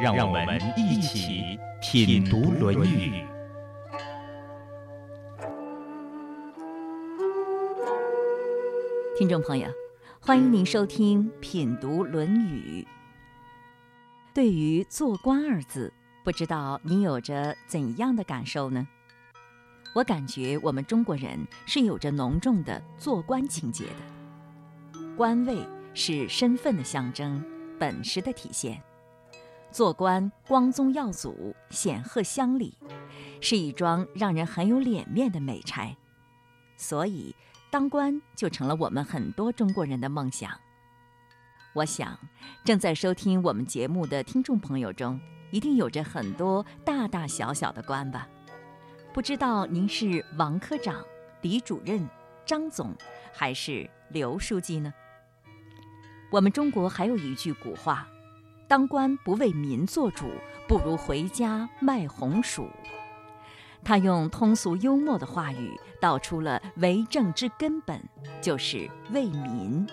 让我们一起品读《论语》。听众朋友，欢迎您收听《品读论语》。对于“做官”二字，不知道您有着怎样的感受呢？我感觉我们中国人是有着浓重的做官情节的。官位是身份的象征，本事的体现。做官光宗耀祖、显赫乡里，是一桩让人很有脸面的美差，所以当官就成了我们很多中国人的梦想。我想，正在收听我们节目的听众朋友中，一定有着很多大大小小的官吧？不知道您是王科长、李主任、张总，还是刘书记呢？我们中国还有一句古话。当官不为民做主，不如回家卖红薯。他用通俗幽默的话语道出了为政之根本，就是为民。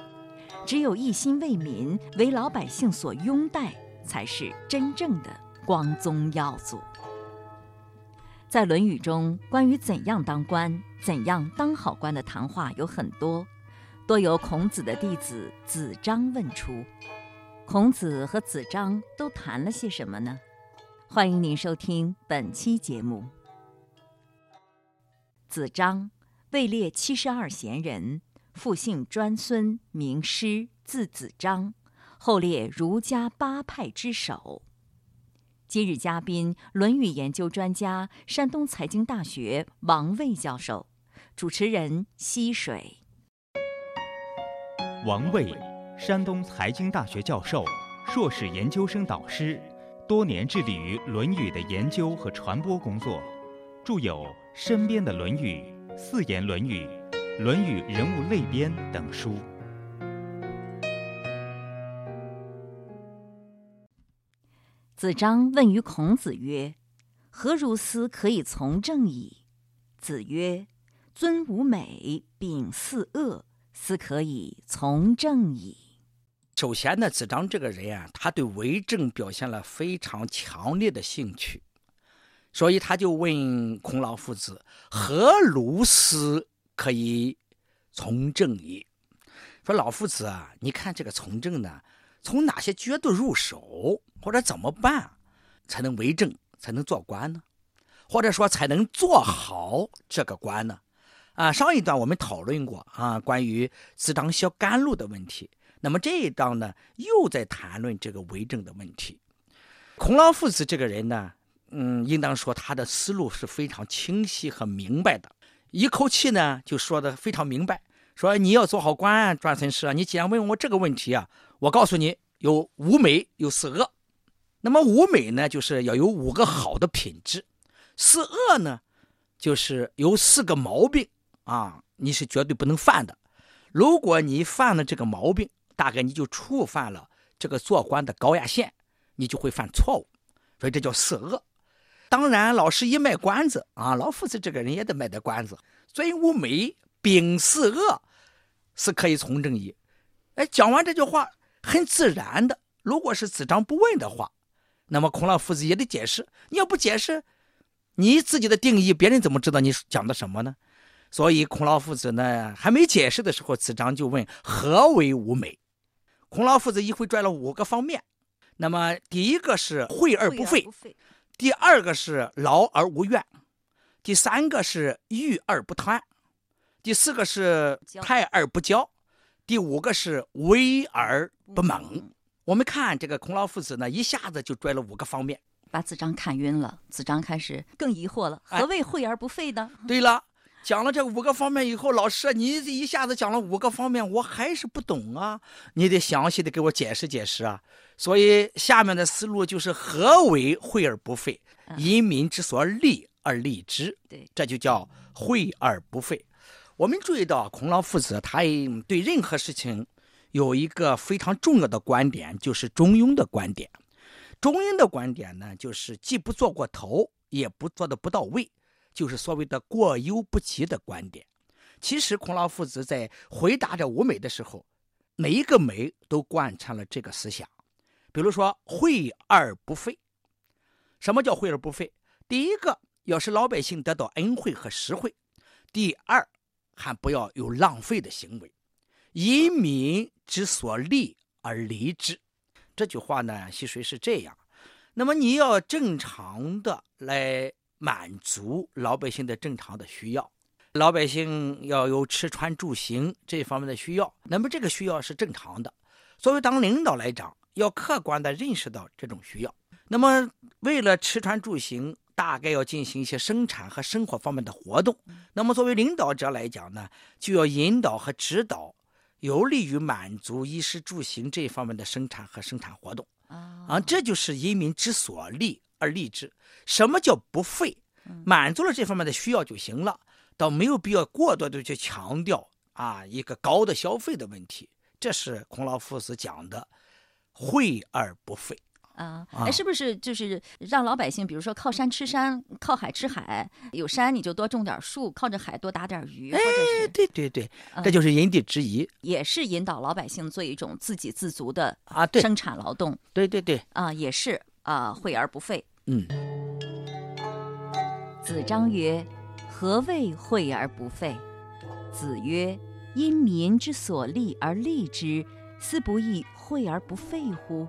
只有一心为民，为老百姓所拥戴，才是真正的光宗耀祖。在《论语》中，关于怎样当官、怎样当好官的谈话有很多，多由孔子的弟子子张问出。孔子和子张都谈了些什么呢？欢迎您收听本期节目。子张，位列七十二贤人，父姓专孙，名师，字子张，后列儒家八派之首。今日嘉宾，《论语》研究专家，山东财经大学王卫教授，主持人溪水。王卫。山东财经大学教授、硕士研究生导师，多年致力于《论语》的研究和传播工作，著有《身边的论语》《四言论语》《论语人物类编》等书。子张问于孔子曰：“何如斯可以从政矣？”子曰：“尊吾美，秉四恶，斯可以从政矣。”首先呢，子张这个人啊，他对为政表现了非常强烈的兴趣，所以他就问孔老夫子：“何如斯可以从政矣？”说老夫子啊，你看这个从政呢，从哪些角度入手，或者怎么办才能为政，才能做官呢？或者说才能做好这个官呢？啊，上一段我们讨论过啊，关于子张削甘露的问题。那么这一章呢，又在谈论这个为政的问题。孔老夫子这个人呢，嗯，应当说他的思路是非常清晰和明白的，一口气呢就说的非常明白。说你要做好官，转孙师啊，你既然问我这个问题啊，我告诉你，有五美，有四恶。那么五美呢，就是要有五个好的品质；四恶呢，就是有四个毛病啊，你是绝对不能犯的。如果你犯了这个毛病，大概你就触犯了这个做官的高压线，你就会犯错误，所以这叫四恶。当然，老师一卖关子啊，老夫子这个人也得卖点关子。尊无美，秉四恶，是可以从政矣。哎，讲完这句话很自然的。如果是子张不问的话，那么孔老夫子也得解释。你要不解释，你自己的定义，别人怎么知道你讲的什么呢？所以孔老夫子呢还没解释的时候，子张就问：何为无美？孔老夫子一回拽了五个方面，那么第一个是惠而不费，第二个是劳而无怨，第三个是欲而不贪，第四个是泰而不骄，第五个是威而不猛。我们看这个孔老夫子呢，一下子就拽了五个方面，把子张看晕了。子张开始更疑惑了：何谓惠而不费呢？对了。讲了这五个方面以后，老师，你一下子讲了五个方面，我还是不懂啊！你得详细的给我解释解释啊！所以下面的思路就是：何为惠而不费？因民之所利而利之。对，这就叫惠而不费。我们注意到孔老夫子他对任何事情有一个非常重要的观点，就是中庸的观点。中庸的观点呢，就是既不做过头，也不做的不到位，就是所谓的过犹不及的观点。其实孔老夫子在回答这五美的时候，每一个美都贯穿了这个思想。比如说“惠而不费”，什么叫“惠而不费”？第一个，要使老百姓得到恩惠和实惠；第二，还不要有浪费的行为，以民之所利而利之。这句话呢，其实是这样。那么你要正常的来满足老百姓的正常的需要，老百姓要有吃穿住行这方面的需要，那么这个需要是正常的。作为当领导来讲，要客观的认识到这种需要。那么为了吃穿住行，大概要进行一些生产和生活方面的活动。那么作为领导者来讲呢，就要引导和指导，有利于满足衣食住行这方面的生产和生产活动。啊，这就是人民之所利而立之。什么叫不费？满足了这方面的需要就行了，倒没有必要过多的去强调啊一个高的消费的问题。这是孔老夫子讲的“惠而不费”。啊，哎，是不是就是让老百姓，比如说靠山吃山，靠海吃海，有山你就多种点树，靠着海多打点鱼，或者是对对对，这就是因地制宜，也是引导老百姓做一种自给自足的啊，对，生产劳动，对对对，啊，也是啊，惠而不费。嗯。子张曰：“何谓惠而不费？”子曰：“因民之所利而利之，斯不亦惠而不费乎？”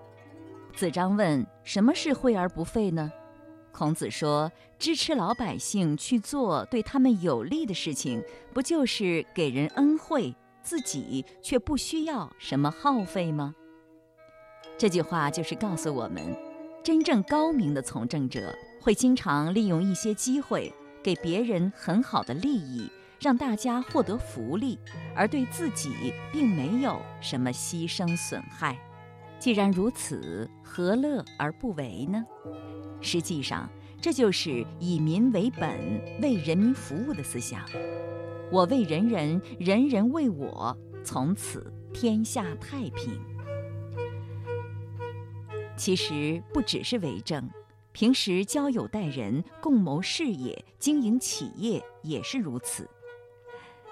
子张问：“什么是惠而不费呢？”孔子说：“支持老百姓去做对他们有利的事情，不就是给人恩惠，自己却不需要什么耗费吗？”这句话就是告诉我们，真正高明的从政者会经常利用一些机会，给别人很好的利益，让大家获得福利，而对自己并没有什么牺牲损害。既然如此，何乐而不为呢？实际上，这就是以民为本、为人民服务的思想。我为人人，人人为我，从此天下太平。其实不只是为政，平时交友待人、共谋事业、经营企业也是如此。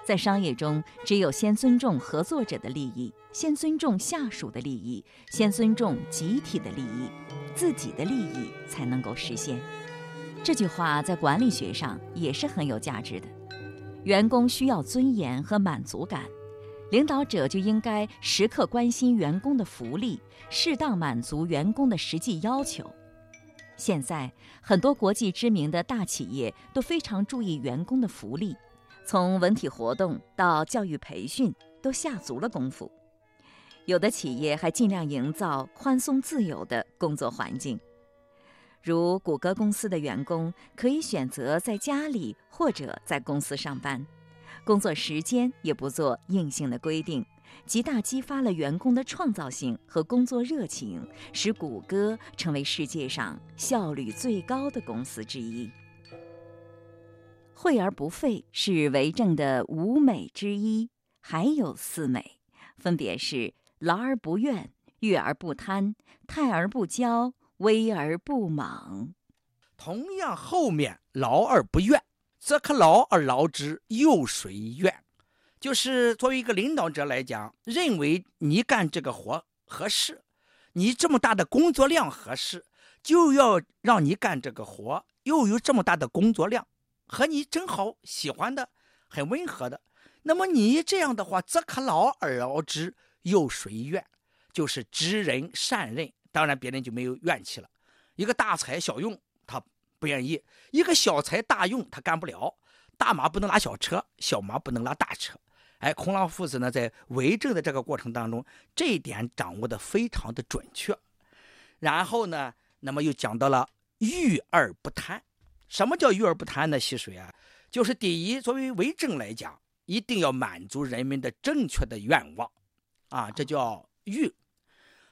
在商业中，只有先尊重合作者的利益，先尊重下属的利益，先尊重集体的利益，自己的利益才能够实现。这句话在管理学上也是很有价值的。员工需要尊严和满足感，领导者就应该时刻关心员工的福利，适当满足员工的实际要求。现在很多国际知名的大企业都非常注意员工的福利。从文体活动到教育培训，都下足了功夫。有的企业还尽量营造宽松自由的工作环境，如谷歌公司的员工可以选择在家里或者在公司上班，工作时间也不做硬性的规定，极大激发了员工的创造性和工作热情，使谷歌成为世界上效率最高的公司之一。惠而不费是为政的五美之一，还有四美，分别是劳而不怨、悦而不贪、泰而不骄、威而不猛。同样，后面劳而不怨，则可劳而劳之，又谁怨？就是作为一个领导者来讲，认为你干这个活合适，你这么大的工作量合适，就要让你干这个活，又有这么大的工作量。和你正好喜欢的，很温和的，那么你这样的话，则可劳而劳之，又谁怨？就是知人善任，当然别人就没有怨气了。一个大材小用，不愿意；一个小财大用，他干不了。大马不能拉小车，小马不能拉大车。哎，孔老夫子呢，在为政的这个过程当中，这一点掌握的非常的准确。然后呢，那么又讲到了欲而不贪。什么叫“育而不贪”的溪水啊？就是第一，作为为政来讲，一定要满足人们的正确的愿望，啊，这叫欲；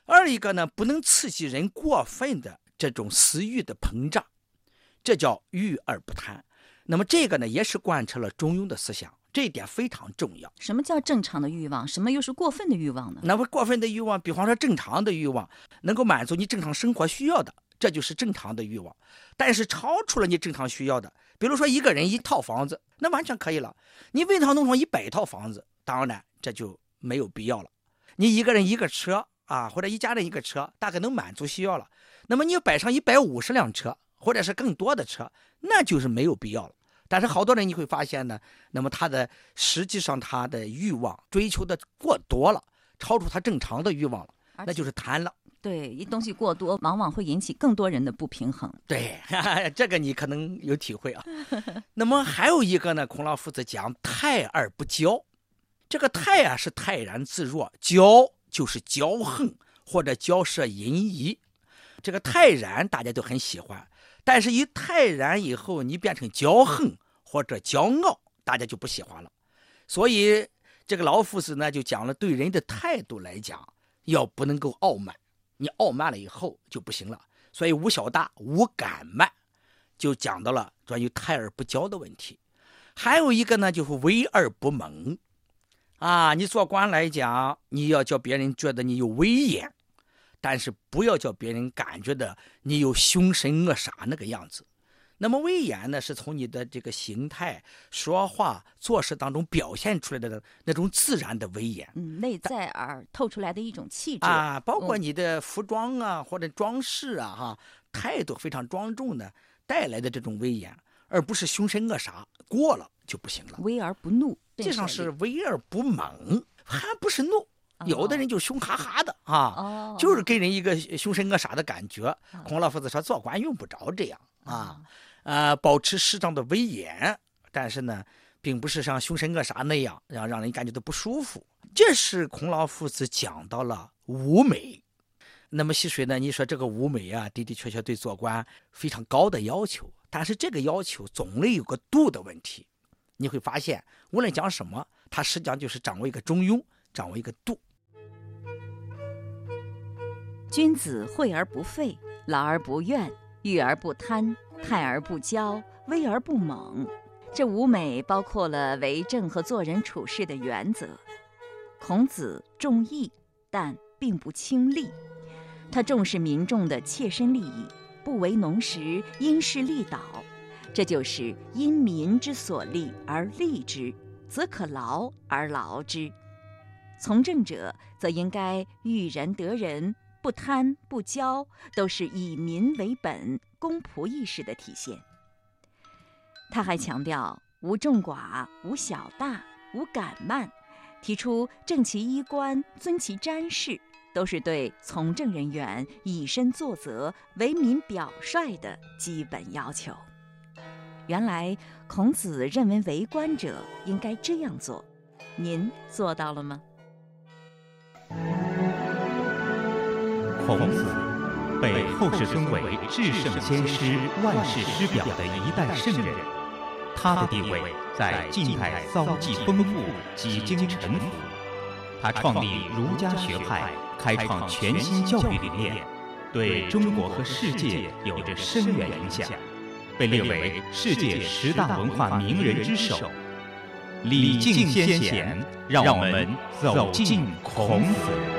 二一个呢，不能刺激人过分的这种私欲的膨胀，这叫欲而不贪。那么这个呢，也是贯彻了中庸的思想，这一点非常重要。什么叫正常的欲望？什么又是过分的欲望呢？那么过分的欲望，比方说正常的欲望，能够满足你正常生活需要的，这就是正常的欲望。但是超出了你正常需要的，比如说一个人一套房子，那完全可以了。你为他弄成一百套房子，当然这就没有必要了。你一个人一个车啊，或者一家人一个车，大概能满足需要了。那么你摆上一百五十辆车，或者是更多的车，那就是没有必要了。但是好多人你会发现呢，那么他的实际上他的欲望追求的过多了，超出他正常的欲望了，那就是贪了。对，一东西过多，往往会引起更多人的不平衡。对，哈哈这个你可能有体会啊。那么还有一个呢，孔老夫子讲泰而不骄，这个泰啊是泰然自若，骄就是骄横或者骄奢淫逸。这个泰然大家都很喜欢。但是，一泰然以后，你变成骄横或者骄傲，大家就不喜欢了。所以，这个老夫子呢，就讲了对人的态度来讲，要不能够傲慢。你傲慢了以后就不行了。所以，无小大，无敢慢，就讲到了关于泰而不骄的问题。还有一个呢，就是威而不猛。啊，你做官来讲，你要叫别人觉得你有威严。但是不要叫别人感觉的你有凶神恶煞那个样子。那么威严呢，是从你的这个形态、说话、做事当中表现出来的那种自然的威严，嗯，内在而透出来的一种气质啊，包括你的服装啊或者装饰啊，哈，态度非常庄重的带来的这种威严，而不是凶神恶煞，过了就不行了。威而不怒，这上是威而不猛，还不是怒。有的人就凶哈哈的啊，就是给人一个凶神恶煞的感觉。孔老夫子说，做官用不着这样啊，呃，保持适当的威严，但是呢，并不是像凶神恶煞那样，让让人感觉到不舒服。这是孔老夫子讲到了五美。那么细水呢？你说这个五美啊，的的确确对做官非常高的要求，但是这个要求总得有个度的问题。你会发现，无论讲什么，它实际上就是掌握一个中庸，掌握一个度。君子惠而不费，劳而不怨，欲而不贪，泰而不骄，威而不猛。这五美包括了为政和做人处事的原则。孔子重义，但并不轻利。他重视民众的切身利益，不为农时，因势利导。这就是因民之所利而利之，则可劳而劳之。从政者则应该育人得人。不贪不骄，都是以民为本、公仆意识的体现。他还强调无众寡、无小大、无敢慢，提出正其衣冠、尊其瞻视，都是对从政人员以身作则、为民表率的基本要求。原来孔子认为为官者应该这样做，您做到了吗？孔子被后世尊为至圣先师、万世师表的一代圣人，他的地位在近代遭际丰富，几经沉浮。他创立儒家学派，开创全新教育理念，对中国和世界有着深远影响，被列为世界十大文化名人之首。礼敬先贤，让我们走进孔子。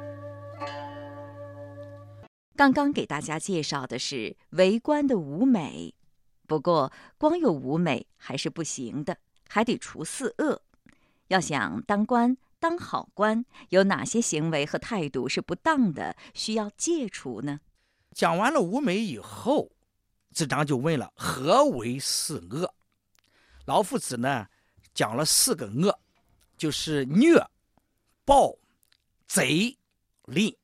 刚刚给大家介绍的是为官的五美，不过光有五美还是不行的，还得除四恶。要想当官当好官，有哪些行为和态度是不当的，需要戒除呢？讲完了五美以后，子张就问了：何为四恶？老夫子呢，讲了四个恶，就是虐、暴、贼、吝。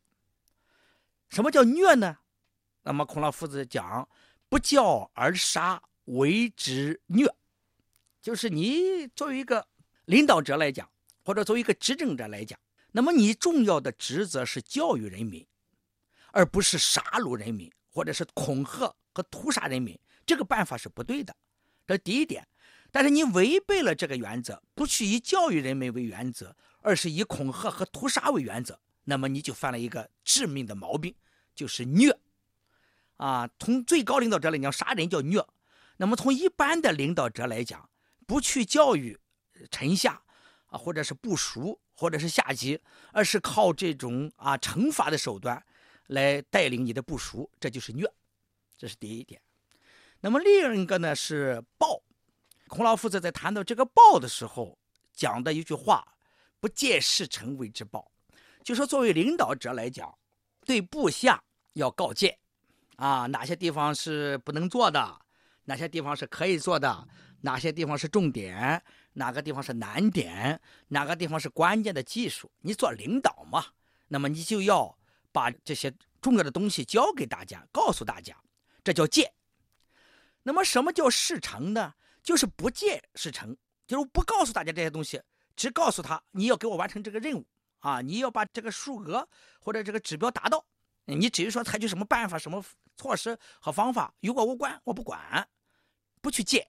什么叫虐呢？那么孔老夫子讲：“不教而杀，为之虐。”就是你作为一个领导者来讲，或者作为一个执政者来讲，那么你重要的职责是教育人民，而不是杀戮人民，或者是恐吓和屠杀人民。这个办法是不对的，这第一点。但是你违背了这个原则，不去以教育人民为原则，而是以恐吓和屠杀为原则。那么你就犯了一个致命的毛病，就是虐，啊，从最高领导者来讲，杀人叫虐。那么从一般的领导者来讲，不去教育臣下，啊，或者是部属，或者是下级，而是靠这种啊惩罚的手段来带领你的部属，这就是虐，这是第一点。那么另一个呢是暴，孔老夫子在谈到这个暴的时候讲的一句话：“不见事成为之暴。”就说作为领导者来讲，对部下要告诫，啊，哪些地方是不能做的，哪些地方是可以做的，哪些地方是重点，哪个地方是难点，哪个地方是关键的技术。你做领导嘛，那么你就要把这些重要的东西教给大家，告诉大家，这叫戒。那么什么叫事成呢？就是不戒事成，就是不告诉大家这些东西，只告诉他你要给我完成这个任务。啊，你要把这个数额或者这个指标达到，你只是说采取什么办法、什么措施和方法，与我无关，我不管，不去见，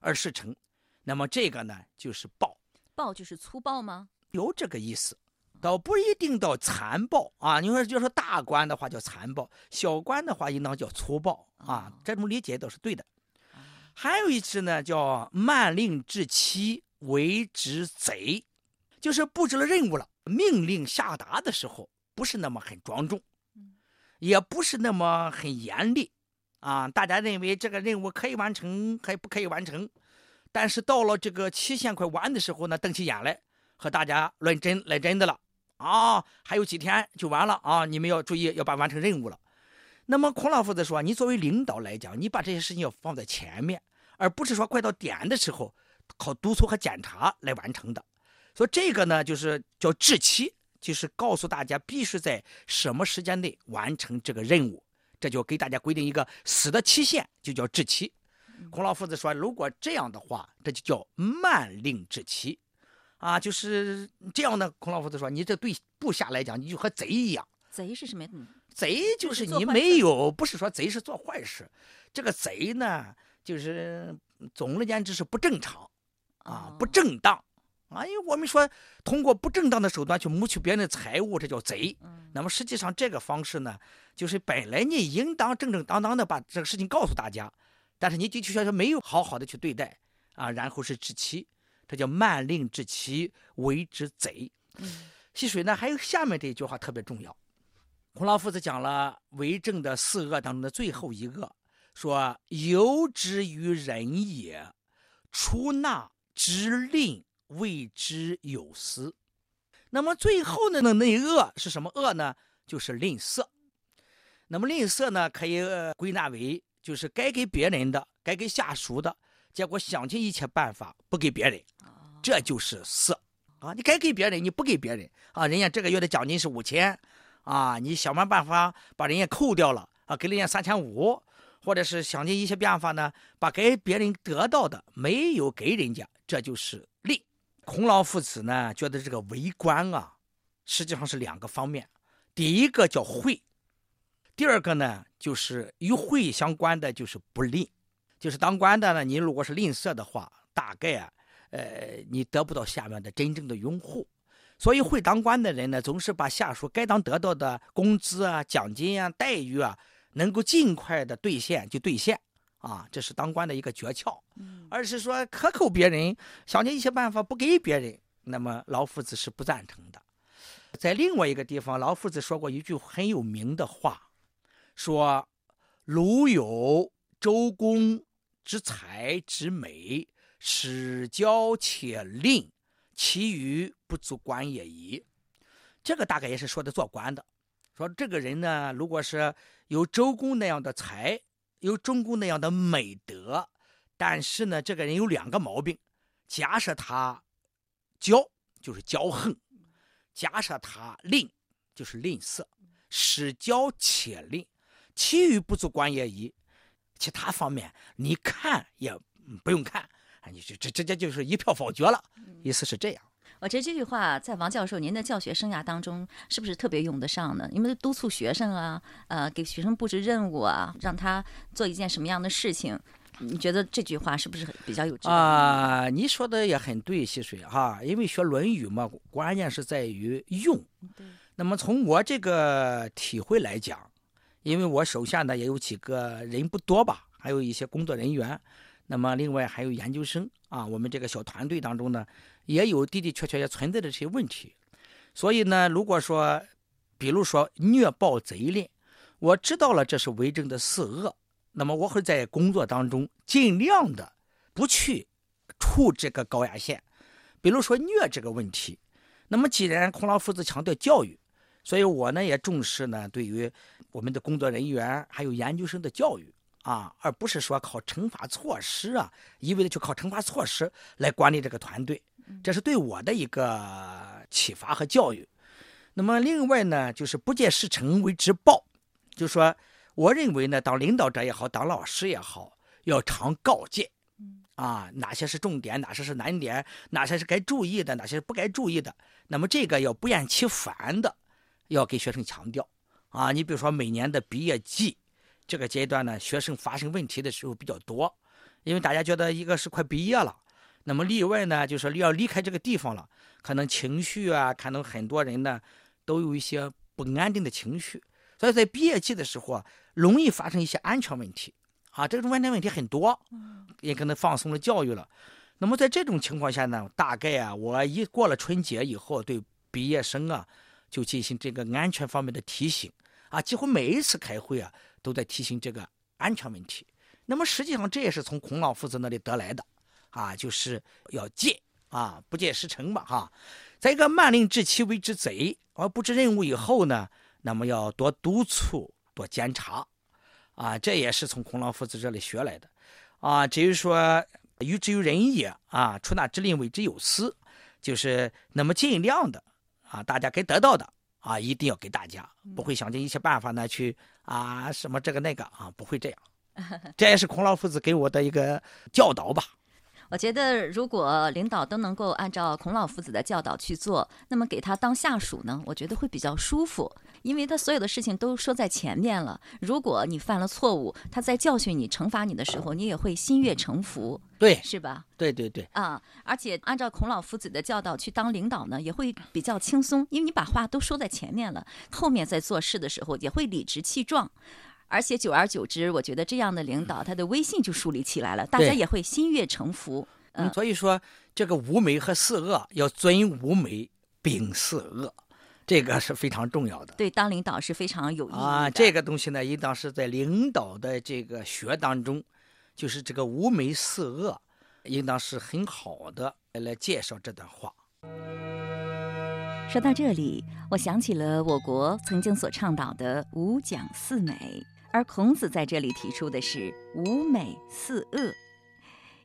而事成，那么这个呢就是暴，暴就是粗暴吗？有这个意思，倒不一定到残暴啊。你说就说大官的话叫残暴，小官的话应当叫粗暴啊。这种理解倒是对的。还有一次呢，叫慢令至期，为之贼，就是布置了任务了。命令下达的时候不是那么很庄重，也不是那么很严厉，啊，大家认为这个任务可以完成还不可以完成，但是到了这个期限快完的时候呢，瞪起眼来和大家论真来真的了，啊，还有几天就完了啊，你们要注意要把完成任务了。那么孔老夫子说，你作为领导来讲，你把这些事情要放在前面，而不是说快到点的时候靠督促和检查来完成的。所以这个呢，就是叫治期，就是告诉大家必须在什么时间内完成这个任务，这就给大家规定一个死的期限，就叫至期。孔老夫子说，如果这样的话，这就叫慢令至期，啊，就是这样的。孔老夫子说，你这对部下来讲，你就和贼一样。贼是什么？贼就是你没有，不是说贼是做坏事，这个贼呢，就是总而言之是不正常，啊，不正当。啊，因为我们说通过不正当的手段去谋取别人的财物，这叫贼。那么实际上这个方式呢，就是本来你应当正正当当的把这个事情告诉大家，但是你的确确实没有好好的去对待啊，然后是治其，这叫慢令治其，为之贼。细水呢，还有下面这一句话特别重要。孔老夫子讲了为政的四恶当中的最后一个，说由之于人也，出纳之令。为之有司，那么最后的？那那恶是什么恶呢？就是吝啬。那么吝啬呢，可以归纳为就是该给别人的，该给下属的，结果想尽一切办法不给别人，这就是色啊！你该给别人，你不给别人啊！人家这个月的奖金是五千啊，你想办办法把人家扣掉了啊，给人家三千五，或者是想尽一切办法呢，把该别人得到的没有给人家，这就是吝。孔老夫子呢，觉得这个为官啊，实际上是两个方面。第一个叫惠，第二个呢，就是与惠相关的就是不吝。就是当官的呢，你如果是吝啬的话，大概啊，呃，你得不到下面的真正的拥护。所以会当官的人呢，总是把下属该当得到的工资啊、奖金啊、待遇啊，能够尽快的兑现就兑现。啊，这是当官的一个诀窍，而是说克扣别人，想尽一切办法不给别人，那么老夫子是不赞成的。在另外一个地方，老夫子说过一句很有名的话，说：“鲁有周公之才之美，使骄且吝，其余不足观也已。”这个大概也是说的做官的，说这个人呢，如果是有周公那样的才。有中公那样的美德，但是呢，这个人有两个毛病。假设他骄就是骄横，假设他吝就是吝啬，使骄且吝，其余不足观也已。其他方面你看也不用看，你就这直接就是一票否决了，意思是这样。我觉得这句话在王教授您的教学生涯当中是不是特别用得上呢？因为督促学生啊，呃，给学生布置任务啊，让他做一件什么样的事情，你觉得这句话是不是比较有？啊，你说的也很对，溪水哈，因为学《论语》嘛，关键是在于用。那么从我这个体会来讲，因为我手下呢也有几个人不多吧，还有一些工作人员，那么另外还有研究生啊，我们这个小团队当中呢。也有的的确确也存在的这些问题，所以呢，如果说，比如说虐暴贼吝，我知道了这是为政的四恶，那么我会在工作当中尽量的不去触这个高压线。比如说虐这个问题，那么既然孔老夫子强调教育，所以我呢也重视呢对于我们的工作人员还有研究生的教育啊，而不是说靠惩罚措施啊，一味的去靠惩罚措施来管理这个团队。这是对我的一个启发和教育。那么，另外呢，就是不见事成为之报，就说我认为呢，当领导者也好，当老师也好，要常告诫，啊，哪些是重点，哪些是难点，哪些是该注意的，哪些是不该注意的。那么这个要不厌其烦的要给学生强调。啊，你比如说每年的毕业季这个阶段呢，学生发生问题的时候比较多，因为大家觉得一个是快毕业了。那么例外呢，就是要离开这个地方了，可能情绪啊，可能很多人呢都有一些不安定的情绪，所以在毕业季的时候啊，容易发生一些安全问题啊，这种安全问题很多，也可能放松了教育了。那么在这种情况下呢，大概啊，我一过了春节以后，对毕业生啊就进行这个安全方面的提醒啊，几乎每一次开会啊都在提醒这个安全问题。那么实际上这也是从孔老夫子那里得来的。啊，就是要戒啊，不戒时成嘛，哈。再一个，慢令治其为之贼，而布置任务以后呢，那么要多督促，多监察，啊，这也是从孔老夫子这里学来的，啊，至于说于之于人也，啊，出纳之令为之有司，就是那么尽量的，啊，大家该得到的，啊，一定要给大家，不会想尽一切办法呢去啊什么这个那个啊，不会这样，这也是孔老夫子给我的一个教导吧。我觉得，如果领导都能够按照孔老夫子的教导去做，那么给他当下属呢，我觉得会比较舒服，因为他所有的事情都说在前面了。如果你犯了错误，他在教训你、惩罚你的时候，你也会心悦诚服，对，是吧？对对对。啊，而且按照孔老夫子的教导去当领导呢，也会比较轻松，因为你把话都说在前面了，后面在做事的时候也会理直气壮。而且久而久之，我觉得这样的领导，他的威信就树立起来了，大家也会心悦诚服。嗯，所以说这个五美和四恶要尊五美，秉四恶，这个是非常重要的。对，当领导是非常有意义啊。这个东西呢，应当是在领导的这个学当中，就是这个五美四恶，应当是很好的来介绍这段话。说到这里，我想起了我国曾经所倡导的五讲四美。而孔子在这里提出的是五美四恶，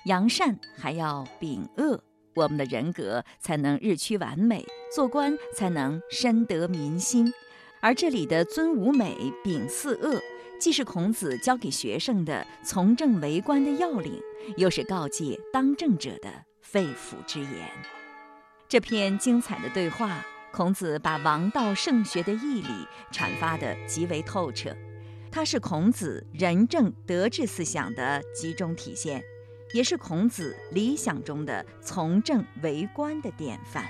扬善还要秉恶，我们的人格才能日趋完美，做官才能深得民心。而这里的尊五美，秉四恶，既是孔子教给学生的从政为官的要领，又是告诫当政者的肺腑之言。这篇精彩的对话，孔子把王道圣学的义理阐发得极为透彻。它是孔子仁政德治思想的集中体现，也是孔子理想中的从政为官的典范。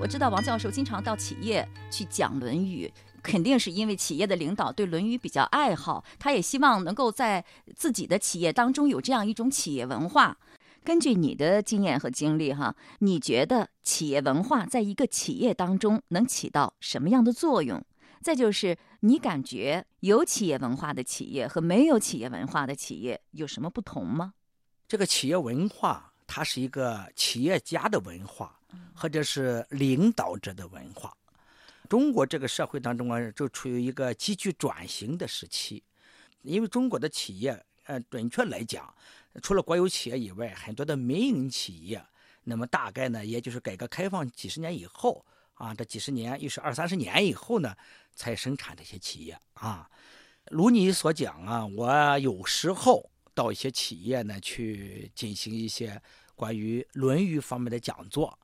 我知道王教授经常到企业去讲《论语》，肯定是因为企业的领导对《论语》比较爱好，他也希望能够在自己的企业当中有这样一种企业文化。根据你的经验和经历，哈，你觉得企业文化在一个企业当中能起到什么样的作用？再就是，你感觉有企业文化的企业和没有企业文化的企业有什么不同吗？这个企业文化，它是一个企业家的文化，或者是领导者的文化。中国这个社会当中啊，就处于一个急剧转型的时期，因为中国的企业呃，准确来讲，除了国有企业以外，很多的民营企业，那么大概呢，也就是改革开放几十年以后啊，这几十年又是二三十年以后呢，才生产这些企业啊。如你所讲啊，我有时候到一些企业呢去进行一些关于《论语》方面的讲座。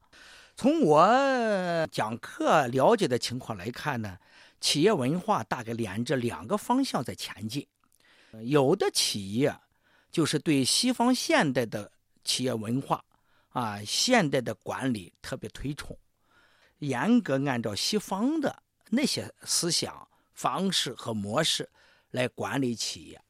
从我讲课了解的情况来看呢，企业文化大概连着两个方向在前进。有的企业就是对西方现代的企业文化啊、现代的管理特别推崇，严格按照西方的那些思想方式和模式来管理企业，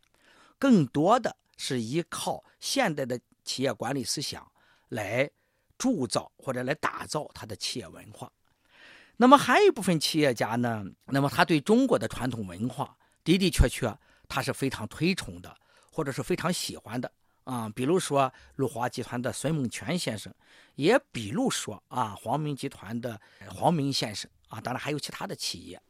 更多的是依靠现代的企业管理思想来铸造或者来打造他的企业文化。那么还有一部分企业家呢，那么他对中国的传统文化的的确确。他是非常推崇的，或者是非常喜欢的啊。比如说陆华集团的孙梦泉先生，也比如说啊黄明集团的黄明先生啊，当然还有其他的企业。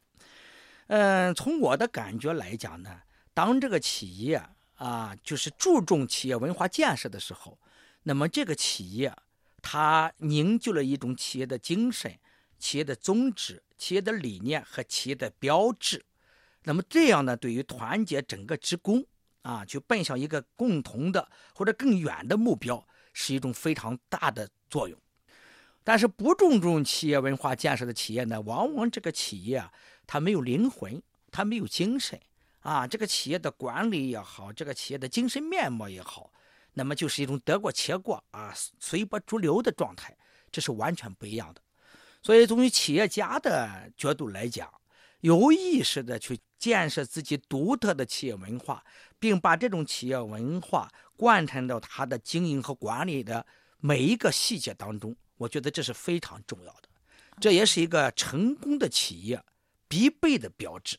嗯，从我的感觉来讲呢，当这个企业啊就是注重企业文化建设的时候，那么这个企业它凝聚了一种企业的精神、企业的宗旨、企业的理念和企业的标志。那么这样呢，对于团结整个职工啊，去奔向一个共同的或者更远的目标，是一种非常大的作用。但是不注重企业文化建设的企业呢，往往这个企业啊，它没有灵魂，它没有精神啊。这个企业的管理也好，这个企业的精神面貌也好，那么就是一种得过且过啊，随波逐流的状态，这是完全不一样的。所以，从企业家的角度来讲，有意识的去。建设自己独特的企业文化，并把这种企业文化贯穿到他的经营和管理的每一个细节当中，我觉得这是非常重要的。这也是一个成功的企业必备的标志，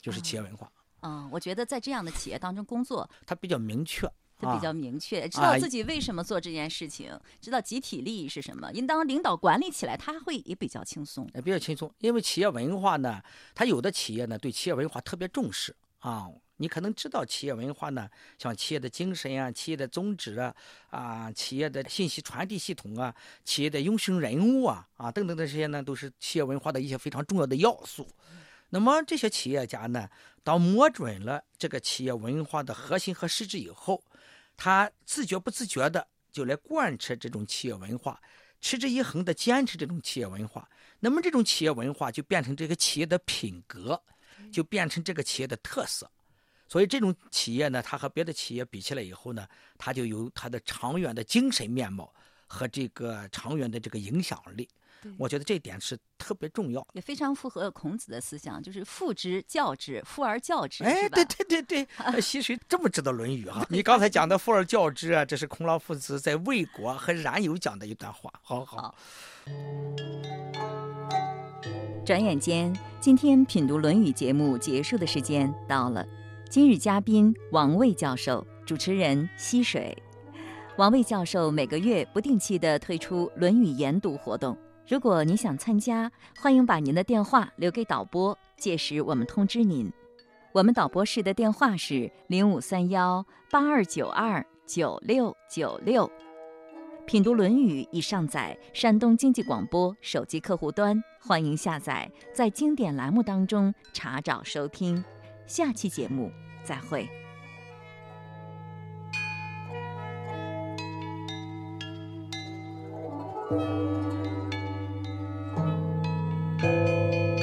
就是企业文化。嗯，我觉得在这样的企业当中工作，它比较明确。比较明确，知道自己为什么做这件事情，知道集体利益是什么。应当领导管理起来，他会也比较轻松，也比较轻松。因为企业文化呢，他有的企业呢对企业文化特别重视啊。你可能知道企业文化呢，像企业的精神啊、企业的宗旨啊、啊企业的信息传递系统啊、企业的英雄人物啊啊等等这些呢，都是企业文化的一些非常重要的要素。那么这些企业家呢，当摸准了这个企业文化的核心和实质以后，他自觉不自觉的就来贯彻这种企业文化，持之以恒的坚持这种企业文化，那么这种企业文化就变成这个企业的品格，就变成这个企业的特色。所以这种企业呢，它和别的企业比起来以后呢，它就有它的长远的精神面貌和这个长远的这个影响力。我觉得这一点是特别重要，也非常符合孔子的思想，就是父之教之，父而教之，哎，对对对对，溪水 这么知道《论语》哈？你刚才讲的“父而教之”啊，这是孔老夫子在魏国和冉有讲的一段话。好好。转眼间，今天品读《论语》节目结束的时间到了。今日嘉宾王卫教授，主持人溪水。王卫教授每个月不定期的推出《论语》研读活动。如果你想参加，欢迎把您的电话留给导播，届时我们通知您。我们导播室的电话是零五三幺八二九二九六九六。品读《论语》已上载山东经济广播手机客户端，欢迎下载，在经典栏目当中查找收听。下期节目再会。Música